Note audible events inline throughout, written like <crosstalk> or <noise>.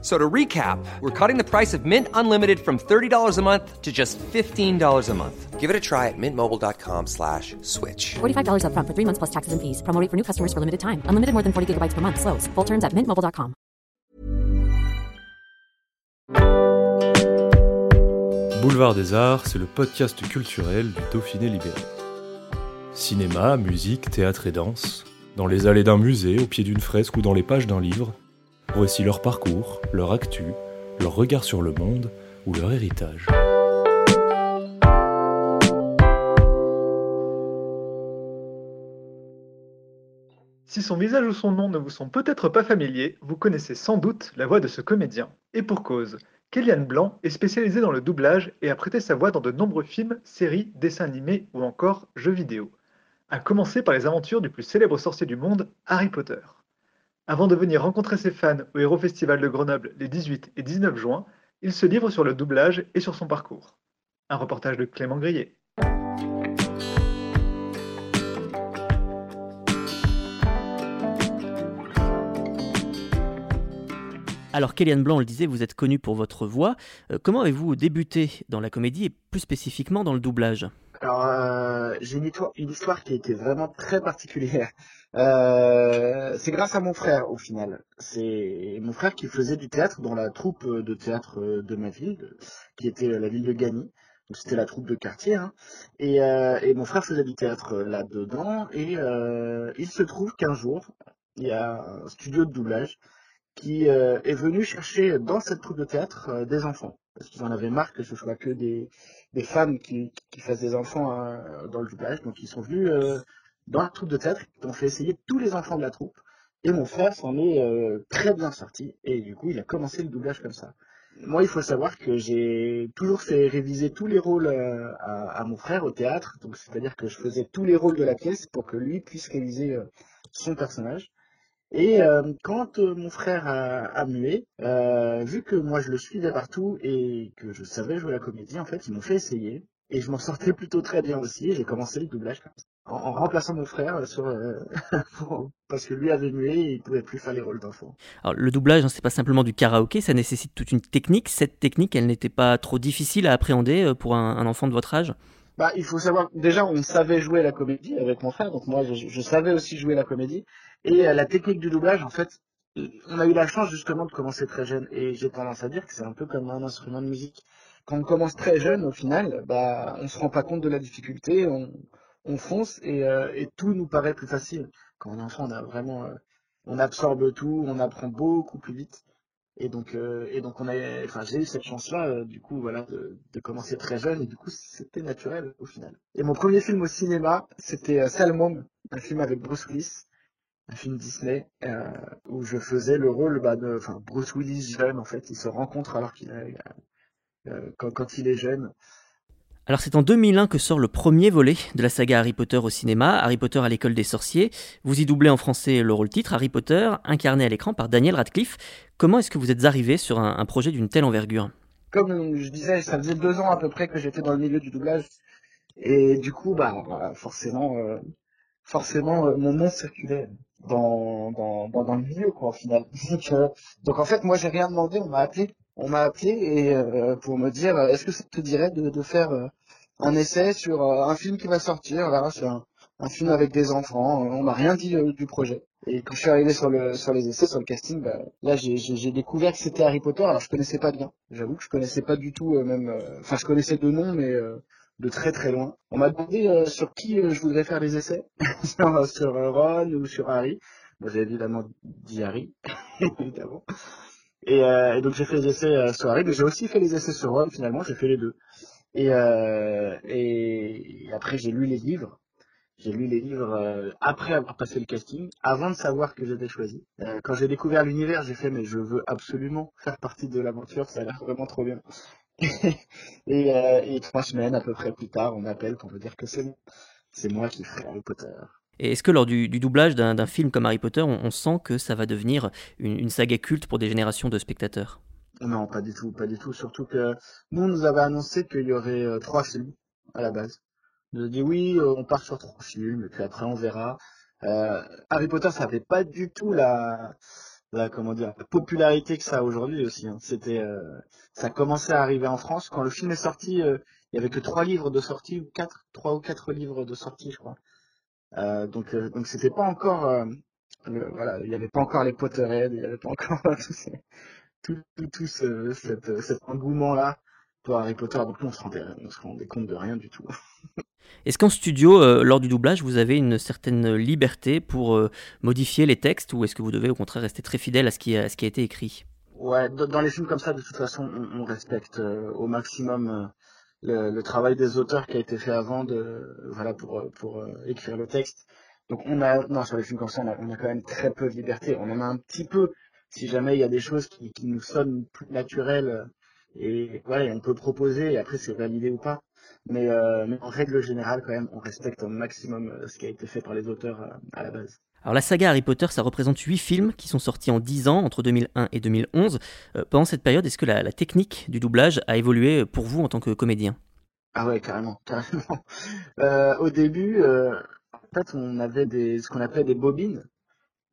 So to recap, we're cutting the price of Mint Unlimited from $30 a month to just $15 a month. Give it a try at mintmobile.com slash switch. $45 upfront for three months plus taxes and fees. Promo rate for new customers for limited time. Unlimited more than 40 gigabytes per month. Slows. Full terms at mintmobile.com. Boulevard des Arts, c'est le podcast culturel du Dauphiné libéré. Cinéma, musique, théâtre et danse, dans les allées d'un musée, au pied d'une fresque ou dans les pages d'un livre, voici leur parcours, leur actu, leur regard sur le monde ou leur héritage. Si son visage ou son nom ne vous sont peut-être pas familiers, vous connaissez sans doute la voix de ce comédien. Et pour cause, Kéliane Blanc est spécialisée dans le doublage et a prêté sa voix dans de nombreux films, séries, dessins animés ou encore jeux vidéo. A commencer par les aventures du plus célèbre sorcier du monde, Harry Potter. Avant de venir rencontrer ses fans au Hero Festival de Grenoble les 18 et 19 juin, il se livre sur le doublage et sur son parcours. Un reportage de Clément Grillet. Alors, Kéliane Blanc, le disait, vous êtes connue pour votre voix. Euh, comment avez-vous débuté dans la comédie et plus spécifiquement dans le doublage? Alors, euh, j'ai une, histoire- qui était vraiment très particulière. Euh, c'est grâce à mon frère, au final. C'est mon frère qui faisait du théâtre dans la troupe de théâtre euh, de ma ville, qui était la ville de Gagny. C'était la troupe de quartier. hein. Et, euh, et mon frère faisait du théâtre euh, là-dedans. Et euh, il se trouve qu'un jour, il y a un studio de doublage qui euh, est venu chercher dans cette troupe de théâtre euh, des enfants. Parce qu'ils en avaient marre que ce soit que des, des femmes qui, qui fassent des enfants euh, dans le doublage. Donc ils sont venus euh, dans la troupe de théâtre, ils ont fait essayer tous les enfants de la troupe. Et mon frère s'en est euh, très bien sorti. Et du coup, il a commencé le doublage comme ça. Moi, il faut savoir que j'ai toujours fait réviser tous les rôles euh, à, à mon frère au théâtre. Donc c'est-à-dire que je faisais tous les rôles de la pièce pour que lui puisse réviser son personnage. Et euh, quand euh, mon frère a, a mué, euh, vu que moi je le suivais partout et que je savais jouer la comédie, en fait, ils m'ont fait essayer. Et je m'en sortais plutôt très bien aussi. J'ai commencé le doublage en, en remplaçant mon frère euh, sur, euh, <laughs> parce que lui avait mué et il pouvait plus faire les rôles d'enfant. Alors, le doublage, hein, c'est pas simplement du karaoké, ça nécessite toute une technique. Cette technique, elle n'était pas trop difficile à appréhender euh, pour un, un enfant de votre âge? Bah, il faut savoir, déjà, on savait jouer la comédie avec mon frère, donc moi, je, je savais aussi jouer la comédie. Et euh, la technique du doublage, en fait, on a eu la chance justement de commencer très jeune. Et j'ai tendance à dire que c'est un peu comme un instrument de musique. Quand on commence très jeune, au final, bah, on se rend pas compte de la difficulté, on, on fonce et, euh, et tout nous paraît plus facile. Quand on est enfant, on a vraiment, euh, on absorbe tout, on apprend beaucoup plus vite. Et donc, euh, et donc on a, enfin, j'ai eu cette chance-là, euh, du coup, voilà, de, de commencer très jeune, et du coup, c'était naturel au final. Et mon premier film au cinéma, c'était euh, Salmon, un film avec Bruce Willis, un film Disney, euh, où je faisais le rôle, bah, de, enfin, Bruce Willis jeune, en fait, il se rencontre alors qu'il est, euh, quand, quand il est jeune. Alors c'est en 2001 que sort le premier volet de la saga Harry Potter au cinéma, Harry Potter à l'école des sorciers. Vous y doublez en français le rôle titre, Harry Potter, incarné à l'écran par Daniel Radcliffe. Comment est-ce que vous êtes arrivé sur un, un projet d'une telle envergure? Comme je disais, ça faisait deux ans à peu près que j'étais dans le milieu du doublage, et du coup, bah, forcément, euh, forcément, euh, mon nom circulait dans, dans, dans, le milieu, quoi, au final. <laughs> donc, euh, donc, en fait, moi, j'ai rien demandé, on m'a appelé, on m'a appelé et euh, pour me dire, euh, est-ce que ça te dirait de, de faire euh, un essai sur euh, un film qui va sortir, là, c'est un, un film avec des enfants. On m'a rien dit euh, du projet. Et quand je suis arrivé sur le sur les essais, sur le casting, bah, là, j'ai découvert que c'était Harry Potter. Alors, je connaissais pas bien. J'avoue que je connaissais pas du tout, euh, même. Enfin, je connaissais deux noms, mais euh, de très très loin. On m'a demandé euh, sur qui euh, je voudrais faire les essais, <laughs> sur, sur euh, Ron ou sur Harry. Moi, j'ai évidemment dit Harry, <laughs> évidemment. Et, euh, et donc j'ai fait les essais euh, sur Harry, mais j'ai aussi fait les essais sur Ron. Finalement, j'ai fait les deux. Et, euh, et après, j'ai lu les livres. J'ai lu les livres euh, après avoir passé le casting, avant de savoir que j'étais choisi. Euh, quand j'ai découvert l'univers, j'ai fait mais je veux absolument faire partie de l'aventure, ça a l'air vraiment trop bien. Et, euh, et trois semaines à peu près plus tard, on m'appelle pour me dire que c'est moi qui ferai Harry Potter. Et est-ce que lors du, doublage d'un film comme Harry Potter, on, sent que ça va devenir une, saga culte pour des générations de spectateurs? Non, pas du tout, pas du tout. Surtout que nous, on nous avait annoncé qu'il y aurait euh, trois films à la base. On nous a dit oui, euh, on part sur trois films, et puis après on verra. Euh, Harry Potter, ça n'avait pas du tout la, la comment dire, la popularité que ça a aujourd'hui aussi. Hein. C'était, ça commençait à arriver en France quand le film est sorti. il y avait que trois livres de sortie ou quatre, trois ou quatre livres de sortie, je crois. Euh, donc euh, donc c'était pas encore euh, voilà il n'y avait pas encore les Potterheads il n'y avait pas encore <laughs> tout, tout, tout ce, cet, cet engouement là pour Harry Potter donc nous on se rendait on se rendait compte de rien du tout <laughs> Est-ce qu'en studio, lors du doublage, vous avez une certaine liberté pour modifier les textes ou est-ce que vous devez au contraire rester très fidèle à ce qui a, ce qui a été écrit? Ouais, dans les films comme ça, de toute façon, on, on respecte au maximum le, le, travail des auteurs qui a été fait avant de voilà pour pour euh, écrire le texte. Donc on a non sur les films comme ça on a, on a, quand même très peu de liberté. On en a un petit peu si jamais il y a des choses qui, qui nous sonnent plus naturelles euh, et voilà on peut proposer et après c'est validé ou pas. Mais, euh, mais en règle générale quand même on respecte au maximum euh, ce qui a été fait par les auteurs à la base. Alors la saga Harry Potter, ça représente 8 films qui sont sortis en 10 ans, entre 2001 et 2011. Euh, pendant cette période, est-ce que la, technique du doublage a évolué pour vous en tant que comédien? Ah ouais, carrément, <laughs> carrément. Euh, au début, euh, en fait, on avait des, ce qu'on appelait des bobines.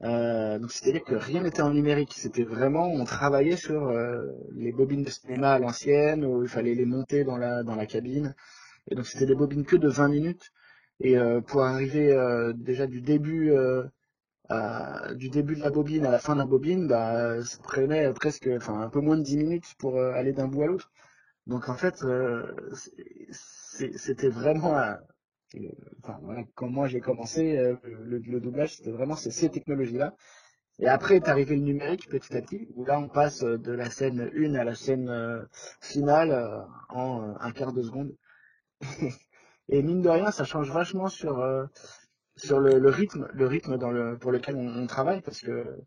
Donc c'est-à-dire que rien n'était en numérique, c'était vraiment, on travaillait sur les bobines de cinéma à l'ancienne, où il fallait les monter dans la, dans la cabine. Et donc c'était des bobines que de 20 minutes. Et pour arriver déjà du début du début de la bobine à la fin de la bobine, bah, ça prenait presque, enfin, un peu moins de 10 minutes pour euh, aller d'un bout à l'autre. Donc en fait, euh, c'était vraiment, enfin voilà, quand moi j'ai commencé euh, le, doublage, c'était vraiment ces, technologies-là. Et après est arrivé le numérique petit à petit, où là on passe de la scène 1 à la scène finale en un quart de seconde. <laughs> Et mine de rien, ça change vachement sur sur le, rythme, le rythme dans le, pour lequel on, travaille, parce que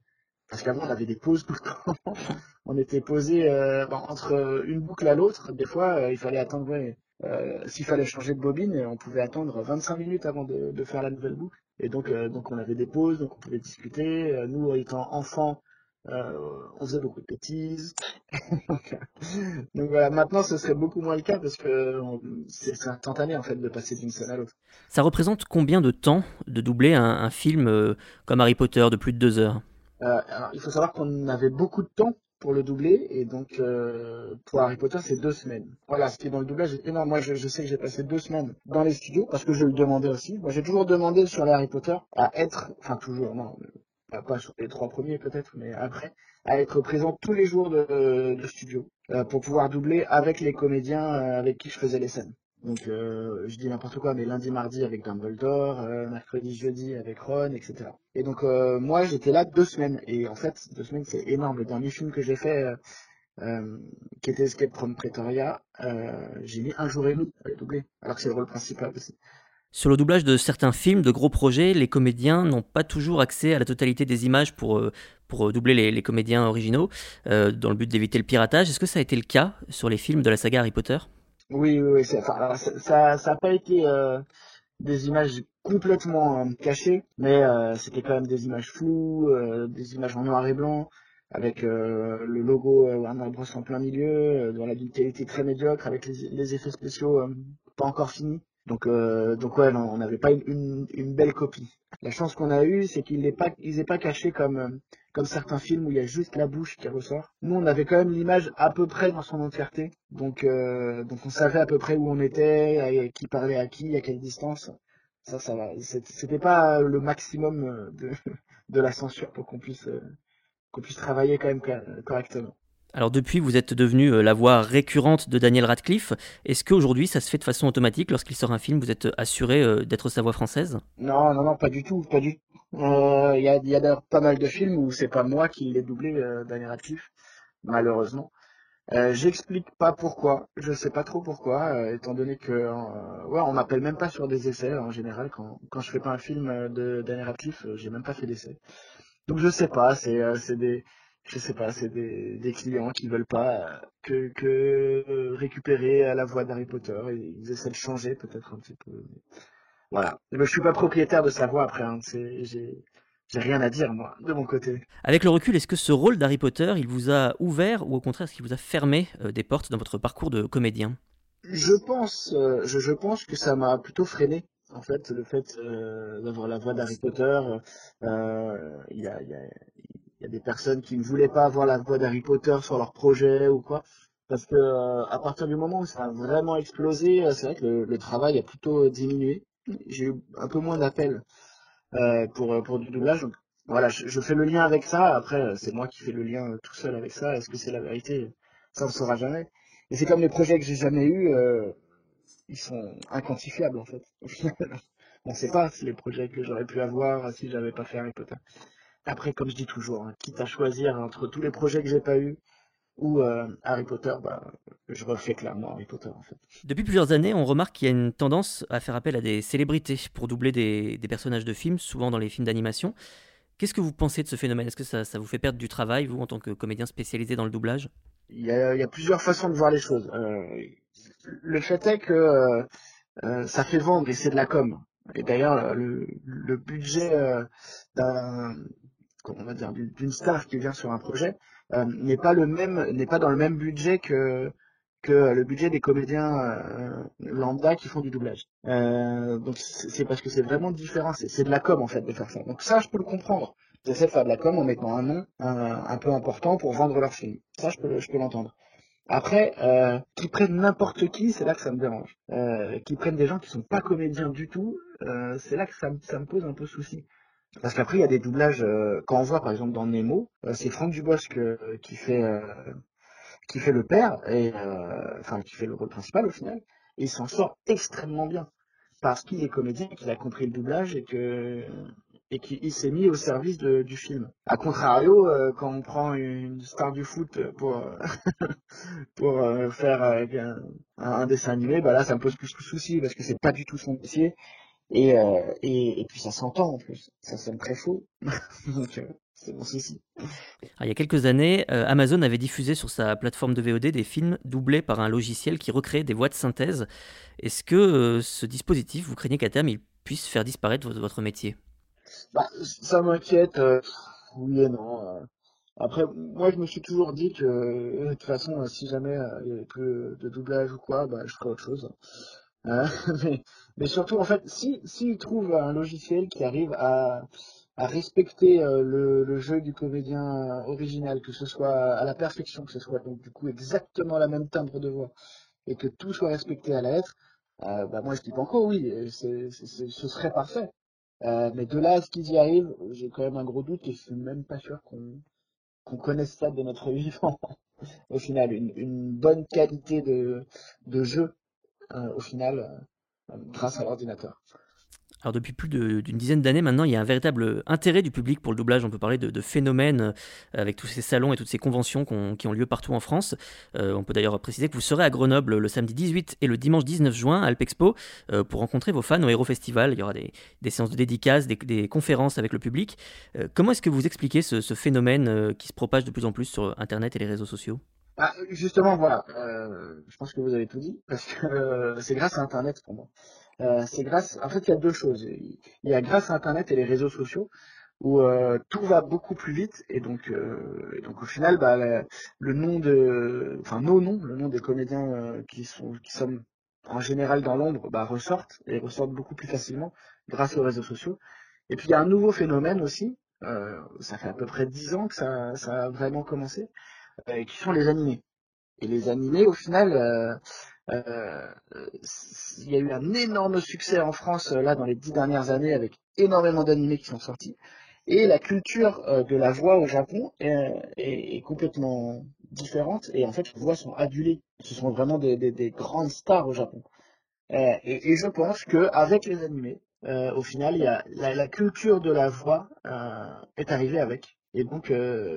parce qu'avant on avait des pauses tout le temps. <laughs> on était posé euh, entre une boucle à l'autre. Des fois, euh, il fallait attendre. Euh, s'il fallait changer de bobine, on pouvait attendre 25 minutes avant de, de faire la nouvelle boucle. Et donc, donc on avait des pauses, donc on pouvait discuter. nous, étant enfants, on faisait beaucoup de bêtises. <laughs> Donc voilà, maintenant ce serait beaucoup moins le cas parce que c'est instantané en fait de passer d'une scène à l'autre. Ça représente combien de temps de doubler un, film euh, comme Harry Potter de plus de deux heures? Euh, alors, Il faut savoir qu'on avait beaucoup de temps pour le doubler et donc euh, pour Harry Potter c'est deux semaines. Voilà, ce qui est dans le doublage est énorme. Moi je, sais que j'ai passé deux semaines dans les studios parce que je le demandais aussi. Moi j'ai toujours demandé sur les Harry Potter à être, enfin toujours, non, pas sur les trois premiers peut-être, mais après, à être présent tous les jours de, de studio euh, pour pouvoir doubler avec les comédiens euh, avec qui je faisais les scènes. Donc euh, je dis n'importe quoi, mais lundi, mardi avec Dumbledore, mercredi, jeudi avec Ron, etc. Et donc moi j'étais là deux semaines et en fait deux semaines c'est énorme. Le dernier film que j'ai fait qui était Escape from Pretoria, j'ai mis un jour et demi à doubler, alors que c'est le rôle principal aussi. Sur le doublage de certains films, de gros projets, les comédiens n'ont pas toujours accès à la totalité des images pour, euh, doubler les, comédiens originaux, euh, dans le but d'éviter le piratage. Est-ce que ça a été le cas sur les films de la saga Harry Potter? Oui, oui, ça n'a ça, pas été euh, des images complètement cachées, mais c'était quand même des images floues, des images en noir et blanc, avec le logo Warner Bros en plein milieu, dans la qualité très médiocre, avec les, les effets spéciaux pas encore finis. Donc, euh, donc ouais, on n'avait pas une, une, belle copie. La chance qu'on a eue, c'est qu'il n'est pas, ils pas caché comme, euh, comme certains films où il y a juste la bouche qui ressort. Nous, on avait quand même l'image à peu près dans son entièreté. Donc, euh, donc on savait à peu près où on était, qui parlait à qui, à quelle distance. Ça, ça va. C'était pas le maximum euh, de, <laughs> de la censure pour qu'on puisse, euh, qu'on puisse travailler quand même correctement. Alors depuis, vous êtes devenu euh, la voix récurrente de Daniel Radcliffe. Est-ce qu'aujourd'hui, ça se fait de façon automatique Lorsqu'il sort un film, vous êtes assuré euh, d'être sa voix française? Non, non, non, pas du tout, pas du Il euh, y a, y a d'ailleurs pas mal de films où c'est pas moi qui l'ai doublé, Daniel Radcliffe, malheureusement. Euh, J'explique pas pourquoi, je sais pas trop pourquoi, étant donné que ouais, on m'appelle même pas sur des essais en général quand quand je fais pas un film de Daniel Radcliffe, j'ai même pas fait d'essai. Donc je sais pas, c'est des je sais pas, c'est des, des, clients qui veulent pas euh, que, que récupérer la voix d'Harry Potter et ils essaient de changer peut-être un petit peu. voilà. Mais je suis pas propriétaire de sa voix après. Hein. J'ai rien à dire moi de mon côté. Avec le recul, est-ce que ce rôle d'Harry Potter, il vous a ouvert ou au contraire, est-ce qu'il vous a fermé des portes dans votre parcours de comédien? Je pense, je, je pense que ça m'a plutôt freiné en fait, le fait euh, d'avoir la voix d'Harry Potter, euh, il y, a, y, a, y, a, des personnes qui ne voulaient pas avoir la voix d'Harry Potter sur leur projet ou quoi. Parce que euh, à partir du moment où ça a vraiment explosé, c'est vrai que le, travail a plutôt diminué. J'ai eu un peu moins d'appels pour, pour du doublage. Donc, voilà, je, je, fais le lien avec ça. Après, c'est moi qui fais le lien tout seul avec ça. Est-ce que c'est la vérité? Ça, on ne saura jamais. Et c'est comme les projets que j'ai jamais eus ils sont inquantifiables en fait. On ne sait pas si les projets que j'aurais pu avoir si j'avais pas fait Harry Potter. Après, comme je dis toujours, hein, quitte à choisir entre tous les projets que j'ai pas eu ou euh, Harry Potter, bah, je refais clairement Harry Potter en fait. Depuis plusieurs années, on remarque qu'il y a une tendance à faire appel à des célébrités pour doubler des, personnages de films, souvent dans les films d'animation. Qu'est-ce que vous pensez de ce phénomène? Est-ce que ça, vous fait perdre du travail, vous, en tant que comédien spécialisé dans le doublage? Il y, a, plusieurs façons de voir les choses. Euh, le fait est que euh, euh, ça fait vendre et c'est de la com. Et d'ailleurs, le, le, budget euh, d'un on va dire d'une star qui vient sur un projet n'est pas le même n'est pas dans le même budget que que le budget des comédiens lambda qui font du doublage. donc c'est parce que c'est vraiment différent, c'est de la com en fait de faire ça. Donc ça je peux le comprendre. J'essaie de faire de la com en mettant un nom un, peu important pour vendre leur film. Ça je peux je peux l'entendre. Après, euh, qu'ils prennent n'importe qui, c'est là que ça me dérange. Euh, qu'ils prennent des gens qui sont pas comédiens du tout, euh, c'est là que ça, ça, me pose un peu souci. Parce qu'après, il y a des doublages, euh, quand on voit par exemple dans Nemo, euh, c'est Franck Dubosc euh, qui fait qui fait le père, et enfin qui fait le rôle principal au final, et il s'en sort extrêmement bien. Parce qu'il est comédien, qu'il a compris le doublage et que et qu'il s'est mis au service du film. A contrario, euh, quand on prend une star du foot pour <laughs> pour faire euh, un, un, dessin animé, bah là ça me pose plus de soucis parce que c'est pas du tout son métier et et, et, puis ça s'entend en plus, ça sonne très faux, <laughs> donc c'est mon souci. il y a quelques années, Amazon avait diffusé sur sa plateforme de VOD des films doublés par un logiciel qui recréait des voix de synthèse. Est-ce que ce dispositif, vous craignez qu'à terme il puisse faire disparaître votre métier? Bah, ça m'inquiète, euh, oui et non. Euh. Après, moi, je me suis toujours dit que, de toute façon, euh, si jamais il y avait plus de doublage ou quoi, bah, je ferais autre chose. <laughs> mais, mais, surtout, en fait, si s'ils trouvent un logiciel qui arrive à, à respecter le, le, jeu du comédien original, que ce soit à la perfection, que ce soit donc du coup exactement la même timbre de voix, et que tout soit respecté à la lettre, bah moi je dis encore oui, c'est, ce serait parfait. Euh, mais de là à ce qu'ils y arrivent, j'ai quand même un gros doute et je suis même pas sûr qu'on qu'on connaisse ça de notre <laughs> vivant. au final, une, une, bonne qualité de, de jeu, euh, au final, euh, grâce à l'ordinateur. Alors depuis plus d'une dizaine d'années maintenant, il y a un véritable intérêt du public pour le doublage. On peut parler de, de phénomènes euh, avec tous ces salons et toutes ces conventions qui ont lieu partout en France. Euh, on peut d'ailleurs préciser que vous serez à Grenoble le samedi 18 et le dimanche 19 juin à Alpexpo euh, pour rencontrer vos fans au Hero Festival. Il y aura des, des séances de dédicaces, des, des, conférences avec le public. comment est-ce que vous expliquez ce, ce phénomène qui se propage de plus en plus sur Internet et les réseaux sociaux? Ah, justement, voilà. je pense que vous avez tout dit parce que c'est grâce à Internet pour moi. Euh, c'est grâce, en fait, il y a deux choses. Il y a grâce à Internet et les réseaux sociaux où euh, tout va beaucoup plus vite et donc, euh, donc au final, bah, le nom de, enfin nos noms, le nom des comédiens qui sont, qui sommes en général dans l'ombre, bah, ressortent et ressortent beaucoup plus facilement grâce aux réseaux sociaux. Et puis il y a un nouveau phénomène aussi. ça fait à peu près dix ans que ça, ça a vraiment commencé, qui sont les animés. Et les animés, au final, euh, il y a eu un énorme succès en France euh, là dans les dix dernières années avec énormément d'animés qui sont sortis. Et la culture euh, de la voix au Japon est, complètement différente. Et en fait, les voix sont adulées. Ce sont vraiment des, des, grandes stars au Japon. Et, je pense que avec les animés, au final, y a, la, culture de la voix est arrivée avec. Et donc,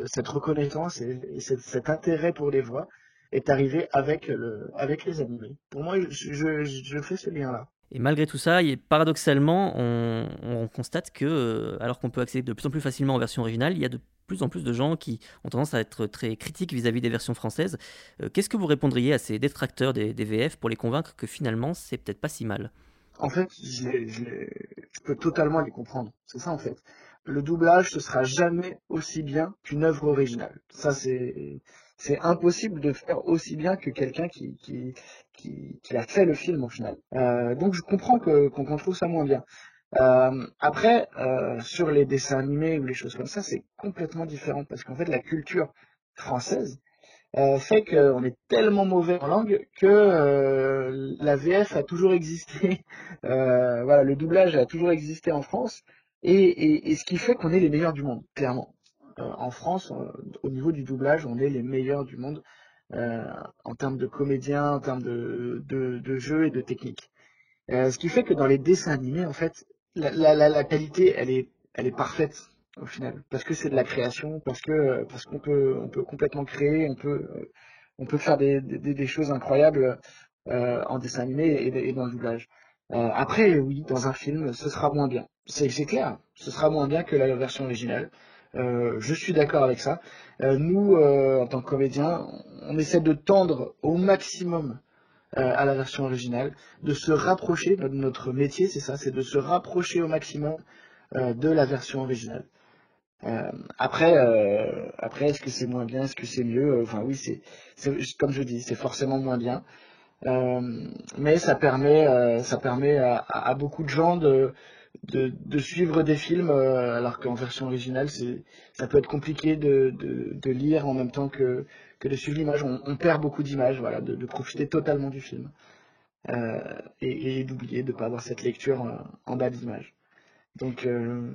cette reconnaissance et, cet intérêt pour les voix, est arrivé avec, le, avec les animés. Pour moi, je, je, je fais ce lien-là. Et malgré tout ça, paradoxalement, on, on constate que, euh, alors qu'on peut accéder de plus en plus facilement aux versions originales, il y a de plus en plus de gens qui ont tendance à être très critiques vis-à-vis des versions françaises. Euh, qu'est-ce que vous répondriez à ces détracteurs des, des, VF pour les convaincre que finalement, c'est peut-être pas si mal? En fait, je peux totalement les comprendre. C'est ça en fait. Le doublage, ce sera jamais aussi bien qu'une œuvre originale. Ça, c'est c'est impossible de faire aussi bien que quelqu'un qui, qui, qui, qui a fait le film au final. Euh, donc je comprends que qu'on trouve ça moins bien. Euh, après, euh, sur les dessins animés ou les choses comme ça, c'est complètement différent parce qu'en fait, la culture française euh, fait qu'on est tellement mauvais en langue que euh, la VF a toujours existé. <laughs> Euh, voilà, le doublage a toujours existé en France et, ce qui fait qu'on est les meilleurs du monde, clairement. Euh, en France, euh, au niveau du doublage, on est les meilleurs du monde euh, en termes de comédiens, en termes de, de, de jeu et de technique. Euh, ce qui fait que dans les dessins animés, en fait, la, qualité, elle est, elle est parfaite au final, parce que c'est de la création, parce que parce qu'on peut, on peut complètement créer, on peut, on peut faire des, des, choses incroyables en dessin animé et dans le doublage. Euh, après, oui, dans un film, ce sera moins bien. C'est clair, ce sera moins bien que la version originale. Euh, je suis d'accord avec ça. Euh, nous, en tant que comédiens, on essaie de tendre au maximum à la version originale, de se rapprocher, notre- métier c'est ça, c'est de se rapprocher au maximum de la version originale. Après, après, est-ce que c'est moins bien, est-ce que c'est mieux? Enfin oui, c'est comme je dis, c'est forcément moins bien. Euh, mais ça permet, euh, ça permet à, à- beaucoup de gens de, de, de suivre des films, euh, alors qu'en version originale, ça peut être compliqué de, de, de lire en même temps que, que de suivre l'image. On, on perd beaucoup d'images, voilà, de, de profiter totalement du film. Euh, et, et d'oublier de ne pas avoir cette lecture euh, en bas d'image. Donc, euh,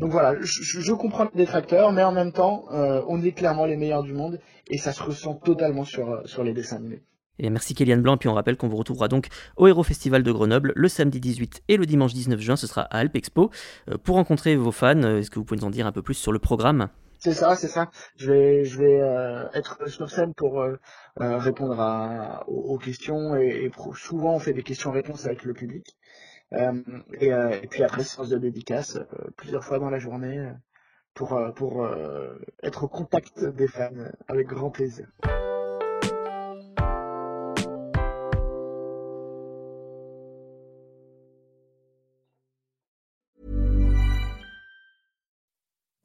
donc voilà, je, je- comprends les détracteurs, mais en même temps, euh, on est clairement les meilleurs du monde et ça se ressent totalement sur, sur les dessins animés. Et merci Kéliane Blanc, puis on rappelle qu'on vous retrouvera donc au Hero Festival de Grenoble le samedi 18 et le dimanche 19 juin, ce sera à Alp Expo. Euh, pour rencontrer vos fans, euh, est-ce que vous pouvez nous en dire un peu plus sur le programme? C'est ça, c'est ça. Je vais, je vais euh, être sur scène pour répondre aux, questions et, souvent on fait des questions-réponses avec le public. Et, puis après séance de dédicace plusieurs fois dans la journée pour pour être au contact des fans avec grand plaisir.